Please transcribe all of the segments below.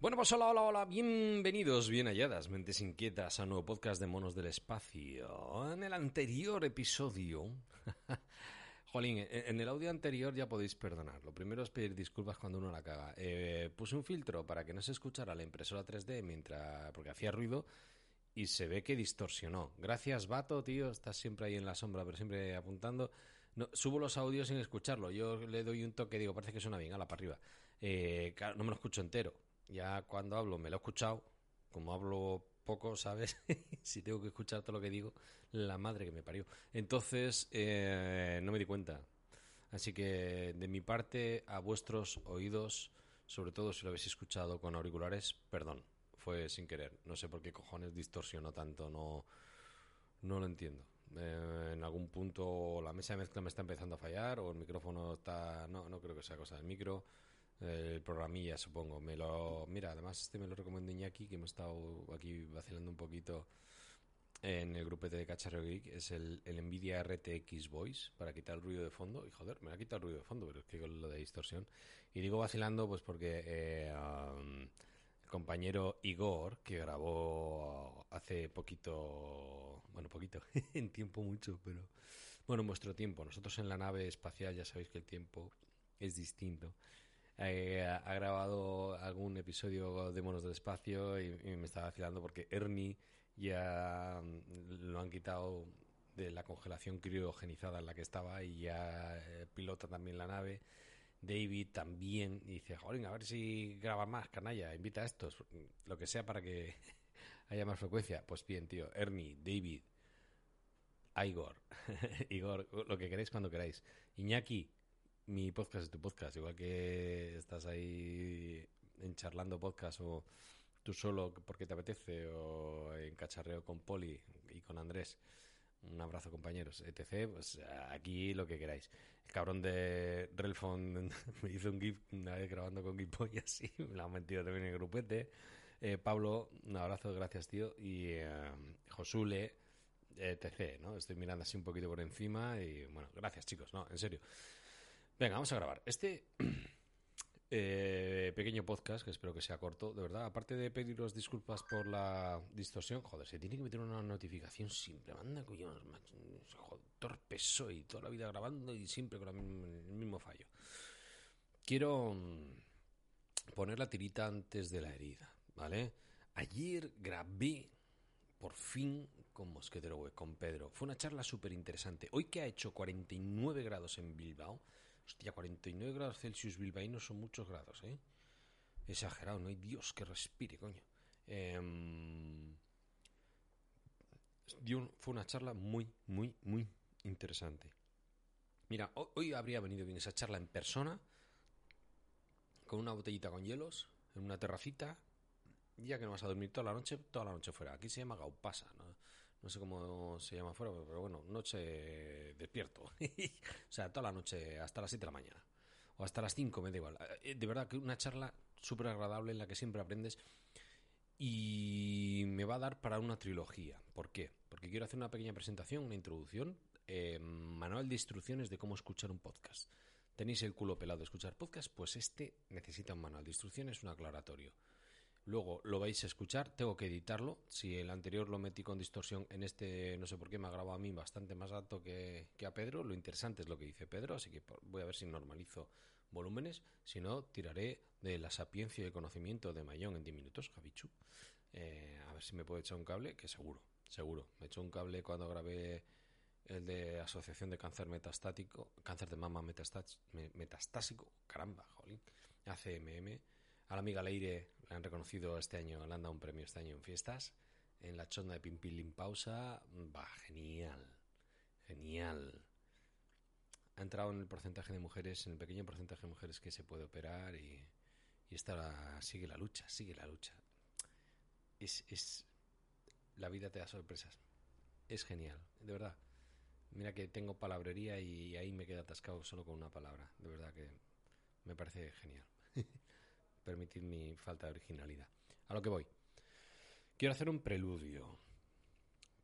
Bueno, pues hola, hola, hola, bienvenidos, bien halladas, mentes inquietas a un nuevo podcast de Monos del Espacio. En el anterior episodio, jolín, en el audio anterior ya podéis perdonar. Lo primero es pedir disculpas cuando uno la caga. Eh, puse un filtro para que no se escuchara la impresora 3D mientras, porque hacía ruido y se ve que distorsionó. Gracias, Vato, tío, estás siempre ahí en la sombra, pero siempre apuntando. No, subo los audios sin escucharlo. Yo le doy un toque, digo, parece que suena bien, ala para arriba. Eh, claro, no me lo escucho entero ya cuando hablo me lo he escuchado, como hablo poco, ¿sabes? si tengo que escuchar todo lo que digo, la madre que me parió. Entonces, eh, no me di cuenta. Así que de mi parte, a vuestros oídos, sobre todo si lo habéis escuchado con auriculares, perdón, fue sin querer. No sé por qué cojones distorsionó tanto, no, no lo entiendo. Eh, en algún punto la mesa de mezcla me está empezando a fallar o el micrófono está... No, no creo que sea cosa del micro el programilla, supongo. Me lo, mira, además este me lo recomiendo Iñaki, que hemos estado aquí vacilando un poquito en el grupete de Cacharro Geek. Es el, el Nvidia RTX Voice para quitar el ruido de fondo. Y joder, me ha quitado el ruido de fondo, pero es que con lo de distorsión. Y digo vacilando, pues porque eh, um, el compañero Igor, que grabó hace poquito, bueno, poquito, en tiempo mucho, pero bueno, en vuestro tiempo. Nosotros en la nave espacial ya sabéis que el tiempo es distinto. Eh, ha grabado algún episodio de Monos del Espacio y, me estaba vacilando porque Ernie ya mm, lo han quitado de la congelación criogenizada en la que estaba y ya eh, pilota también la nave. David también dice, joder, a ver si graba más, canalla, invita a estos, lo que sea para que haya más frecuencia. Pues bien, tío, Ernie, David, Igor, Igor, lo que queráis cuando queráis. Iñaki, mi podcast es tu podcast, igual que estás ahí en charlando podcast o tú solo porque te apetece o en cacharreo con Poli y con Andrés. Un abrazo compañeros, etc. Pues aquí lo que queráis. El cabrón de Relfon me hizo un GIF una vez grabando con GIF y así, me lo han metido también en el grupete. Eh, Pablo, un abrazo, gracias tío. Y eh, Josule, etc. ¿no? Estoy mirando así un poquito por encima y bueno, gracias chicos, no, en serio. Venga, vamos a grabar. Este eh, pequeño podcast, que espero que sea corto, de verdad, aparte de pediros disculpas por la distorsión, joder, se tiene que meter una notificación simple. Manda coño, joder, torpe soy, toda la vida grabando y siempre con el mismo fallo. Quiero mm, poner la tirita antes de la herida, ¿vale? Ayer grabé por fin con Mosquetero Web, con Pedro. Fue una charla súper interesante. Hoy que ha hecho 49 grados en Bilbao, Hostia, 49 grados Celsius bilbaínos son muchos grados, ¿eh? Exagerado, no hay Dios que respire, coño. Em, fue una charla muy, muy, muy interesante. Mira, hoy habría venido bien esa charla en persona, con una botellita con hielos, en una terracita, ya que no vas a dormir toda la noche, toda la noche fuera. Aquí se llama Gaupasa, ¿no? no sé cómo se llama afuera, pero bueno, noche despierto. o sea, toda la noche hasta las 7 de la mañana. O hasta las 5, me da igual. Eh, de verdad que una charla súper agradable en la que siempre aprendes. Y me va a dar para una trilogía. ¿Por qué? Porque quiero hacer una pequeña presentación, una introducción, eh, manual de instrucciones de cómo escuchar un podcast. ¿Tenéis el culo pelado de escuchar podcast? Pues este necesita un manual de instrucciones, un aclaratorio. Luego lo vais a escuchar, tengo que editarlo. Si el anterior lo metí con distorsión, en este no sé por qué me ha grabado a mí bastante más alto que, a Pedro. Lo interesante es lo que dice Pedro, así que voy a ver si normalizo volúmenes. Si no, tiraré de la sapiencia y el conocimiento de Mayón en 10 minutos, Javichu. Eh, a ver si me puedo echar un cable, que seguro, seguro. Me echó un cable cuando grabé el de Asociación de Cáncer Metastático, Cáncer de Mama Metastásico, caramba, jolín, ACMM a la amiga Leire le han reconocido este año, le han dado un premio este año en fiestas. En la chonda de Pimpilín Pausa, va, genial, genial. Ha entrado en el porcentaje de mujeres, en el pequeño porcentaje de mujeres que se puede operar y, y esta sigue la lucha, sigue la lucha. Es, es, la vida te da sorpresas. Es genial, de verdad. Mira que tengo palabrería y ahí me queda atascado solo con una palabra. De verdad que me parece genial. permitir mi falta de originalidad. A lo que voy. Quiero hacer un preludio.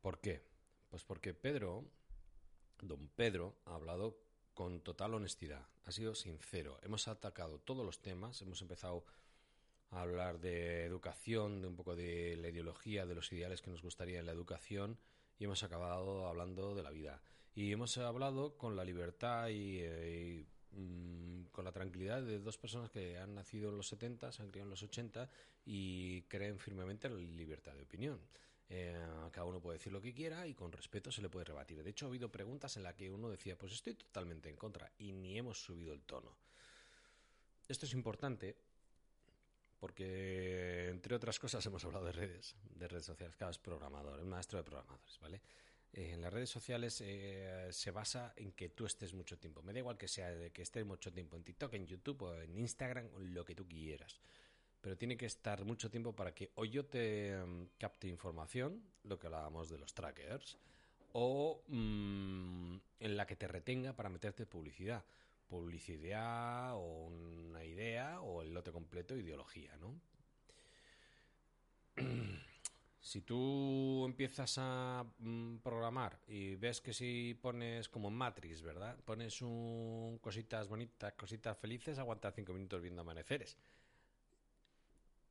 ¿Por qué? Pues porque Pedro, don Pedro, ha hablado con total honestidad, ha sido sincero. Hemos atacado todos los temas, hemos empezado a hablar de educación, de un poco de la ideología, de los ideales que nos gustaría en la educación y hemos acabado hablando de la vida. Y hemos hablado con la libertad y, eh, mm, con la tranquilidad de dos personas que han nacido en los 70, se han criado en los 80 y creen firmemente en la libertad de opinión. Eh, cada uno puede decir lo que quiera y con respeto se le puede rebatir. De hecho, ha habido preguntas en las que uno decía, pues estoy totalmente en contra y ni hemos subido el tono. Esto es importante porque, entre otras cosas, hemos hablado de redes, de redes sociales. Cada es programador, es maestro de programadores, ¿vale? En las redes sociales eh, se basa en que tú estés mucho tiempo. Me da igual que sea de que estés mucho tiempo en TikTok, en YouTube o en Instagram, lo que tú quieras. Pero tiene que estar mucho tiempo para que o yo te mm, capte información, lo que hablábamos de los trackers, o mm, en la que te retenga para meterte publicidad. Publicidad o una idea o el lote completo, ideología, ¿no? Si tú empiezas a mm, programar y ves que si pones como en Matrix, ¿verdad? Pones un cositas bonitas, cositas felices, aguanta cinco minutos viendo amaneceres.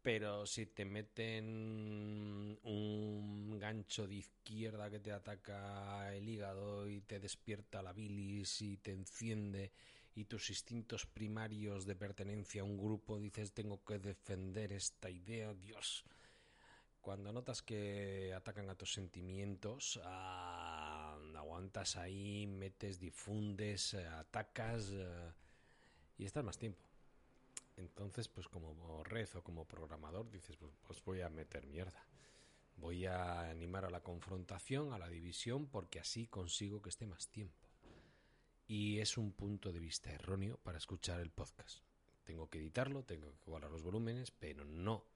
Pero si te meten un gancho de izquierda que te ataca el hígado y te despierta la bilis y te enciende y tus instintos primarios de pertenencia a un grupo dices tengo que defender esta idea, Dios cuando notas que atacan a tus sentimientos, ah, aguantas ahí, metes, difundes, eh, atacas eh, y estás más tiempo. Entonces, pues como red o como programador, dices, pues, pues, voy a meter mierda. Voy a animar a la confrontación, a la división, porque así consigo que esté más tiempo. Y es un punto de vista erróneo para escuchar el podcast. Tengo que editarlo, tengo que guardar los volúmenes, pero no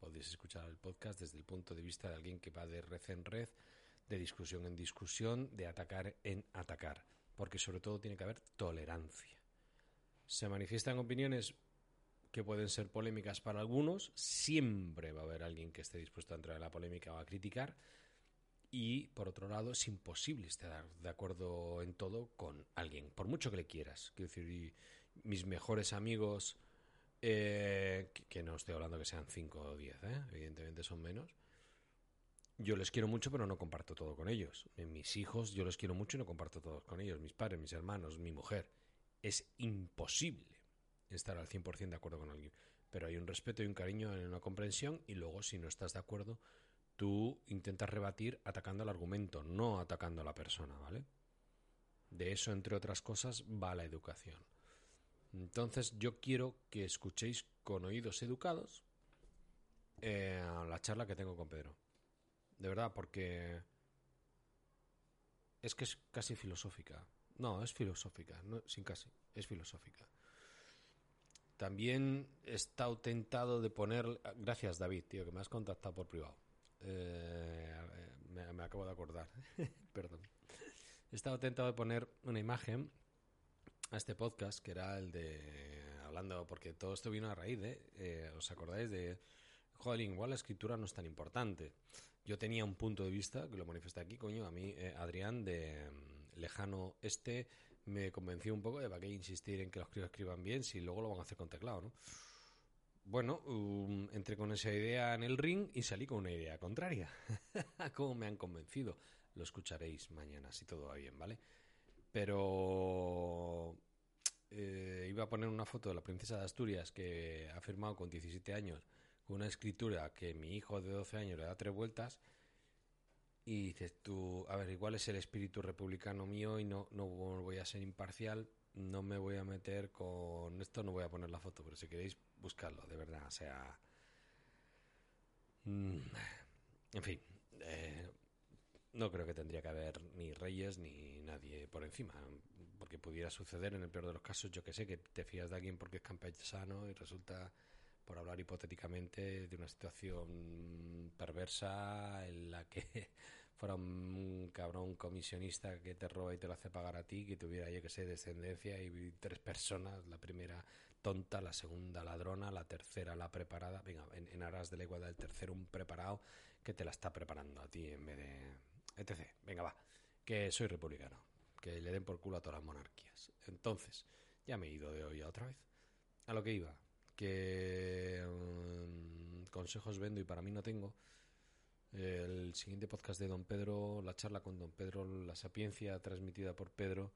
Podéis escuchar el podcast desde el punto de vista de alguien que va de red en red, de discusión en discusión, de atacar en atacar, porque sobre todo tiene que haber tolerancia. Se manifiestan opiniones que pueden ser polémicas para algunos, siempre va a haber alguien que esté dispuesto a entrar en la polémica o a criticar, y por otro lado es imposible estar de acuerdo en todo con alguien, por mucho que le quieras. Quiero decir, mis mejores amigos eh, que, no estoy hablando que sean 5 o 10, ¿eh? evidentemente son menos. Yo les quiero mucho, pero no comparto todo con ellos. Mis hijos, yo les quiero mucho y no comparto todo con ellos. Mis padres, mis hermanos, mi mujer. Es imposible estar al 100% de acuerdo con alguien. Pero hay un respeto y un cariño en una comprensión y luego, si no estás de acuerdo, tú intentas rebatir atacando al argumento, no atacando a la persona, ¿vale? De eso, entre otras cosas, va la educación. Entonces yo quiero que escuchéis con oídos educados eh, la charla que tengo con Pedro. De verdad, porque es que es casi filosófica. No, es filosófica, no, sin casi, es filosófica. También he estado tentado de poner... Gracias, David, tío, que me has contactado por privado. Eh, me, me, acabo de acordar. Perdón. He estado tentado de poner una imagen a este podcast, que era el de. Hablando, porque todo esto vino a raíz de. Eh, ¿Os acordáis de.? Joder, igual la escritura no es tan importante. Yo tenía un punto de vista, que lo manifesté aquí, coño, a mí, eh, Adrián, de mm, lejano este, me convenció un poco de para qué insistir en que los críos escriban bien si luego lo van a hacer con teclado, ¿no? Bueno, um, entré con esa idea en el ring y salí con una idea contraria. ¿Cómo me han convencido? Lo escucharéis mañana, si todo va bien, ¿vale? Pero iba a poner una foto de la princesa de Asturias que ha firmado con 17 años con una escritura que mi hijo de 12 años le da tres vueltas y dices tú, a ver, igual es el espíritu republicano mío y no, no voy a ser imparcial, no me voy a meter con esto, no voy a poner la foto, pero si queréis buscarlo, de verdad, o sea... Mm, en fin, no creo que tendría que haber ni reyes ni nadie por encima, porque pudiera suceder en el peor de los casos, yo que sé, que te fías de alguien porque es campesano y resulta, por hablar hipotéticamente, de una situación perversa en la que fuera un cabrón comisionista que te roba y te lo hace pagar a ti, que tuviera, yo que sé, descendencia y tres personas, la primera tonta, la segunda ladrona, la tercera la preparada, venga, en, en aras de la igualdad, el tercero un preparado que te la está preparando a ti en vez de etc. Venga, va, que soy republicano, que le den por culo a todas las monarquías. Entonces, ya me he ido de hoy a otra vez. A lo que iba, que... Mm, consejos vendo y para mí no tengo. El siguiente podcast de Don Pedro, la charla con Don Pedro, la sapiencia transmitida por Pedro,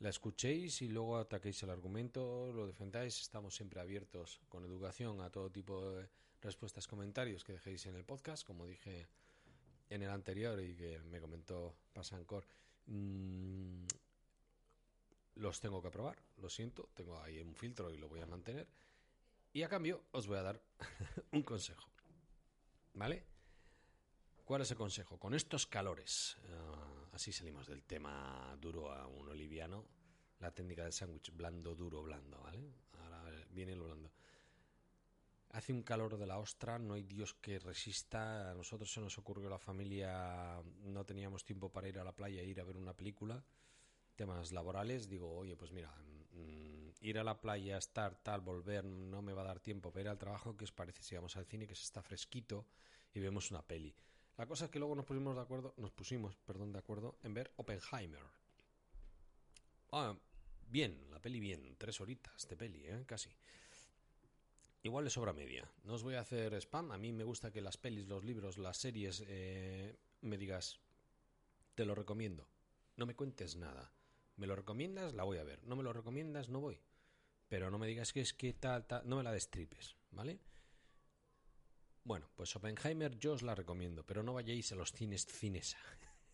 la escuchéis y luego ataquéis el argumento, lo defendáis. Estamos siempre abiertos con educación a todo tipo de respuestas, comentarios que dejéis en el podcast, como dije en el anterior y que me comentó Pasancor. Mm, los tengo que aprobar, lo siento, tengo ahí un filtro y lo voy a mantener. Y a cambio os voy a dar un consejo. ¿Vale? ¿Cuál es el consejo? Con estos calores, uh, así salimos del tema duro a uno liviano, la técnica del sándwich blando, duro, blando, ¿vale? Ahora viene lo blando. Hace un calor de la ostra, no hay Dios que resista. A nosotros se nos ocurrió la familia, no teníamos tiempo para ir a la playa e ir a ver una película. Temas laborales, digo, oye, pues mira, mmm, ir a la playa, estar tal, volver, no me va a dar tiempo para ir al trabajo. ¿Qué os parece si vamos al cine que se está fresquito y vemos una peli? La cosa es que luego nos pusimos de acuerdo, nos pusimos, perdón, de acuerdo en ver Oppenheimer. Ah, bien, la peli bien, tres horitas de peli, ¿eh? casi. Igual le sobra media. No os voy a hacer spam. A mí me gusta que las pelis, los libros, las series eh, me digas, te lo recomiendo. No me cuentes nada. Me lo recomiendas, la voy a ver. No me lo recomiendas, no voy. Pero no me digas que es que tal, tal, no me la destripes, ¿vale? Bueno, pues Oppenheimer yo os la recomiendo, pero no vayáis a los cines cinesa.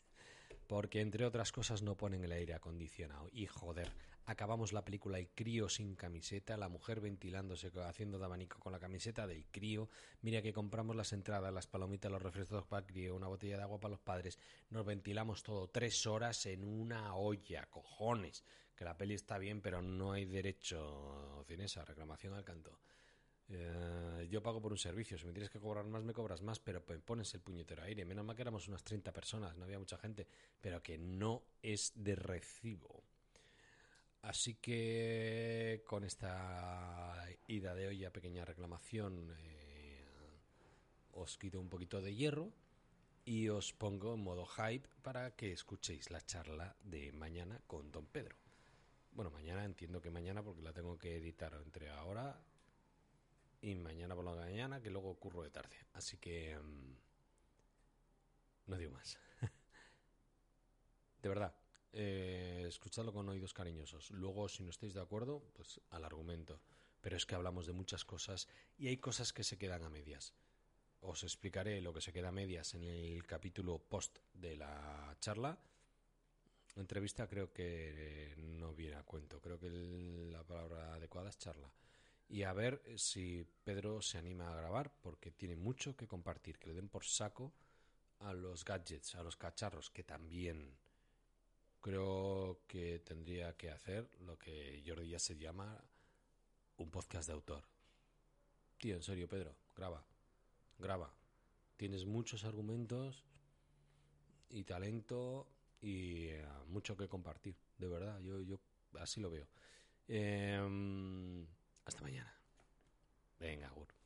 Porque entre otras cosas no ponen el aire acondicionado. Y joder, acabamos la película El crío sin camiseta, la mujer ventilándose, haciendo de abanico con la camiseta del crío. Mira que compramos las entradas, las palomitas, los refrescos para el crío, una botella de agua para los padres. Nos ventilamos todo tres horas en una olla, cojones. Que la peli está bien, pero no hay derecho cinesa, reclamación al canto. Eh, yo pago por un servicio, si me tienes que cobrar más, me cobras más, pero pones el puñetero aire. Menos mal que éramos unas 30 personas, no había mucha gente, pero que no es de recibo. Así que con esta ida de hoy a pequeña reclamación, eh, os quito un poquito de hierro y os pongo en modo hype para que escuchéis la charla de mañana con Don Pedro. Bueno, mañana entiendo que mañana porque la tengo que editar entre ahora y mañana por la mañana, que luego ocurro de tarde. Así que... Um, no digo más. de verdad, eh, escuchadlo con oídos cariñosos. Luego, si no estáis de acuerdo, pues al argumento. Pero es que hablamos de muchas cosas y hay cosas que se quedan a medias. Os explicaré lo que se queda a medias en el capítulo post de la charla. Entrevista creo que no viene a cuento. Creo que la palabra adecuada es charla y a ver si Pedro se anima a grabar porque tiene mucho que compartir, que le den por saco a los gadgets, a los cacharros, que también creo que tendría que hacer lo que Jordi ya se llama un podcast de autor. Tío, en serio, Pedro, graba, graba. Tienes muchos argumentos y talento y eh, mucho que compartir, de verdad, yo, yo así lo veo. Eh, hasta mañana. Venga, Gur.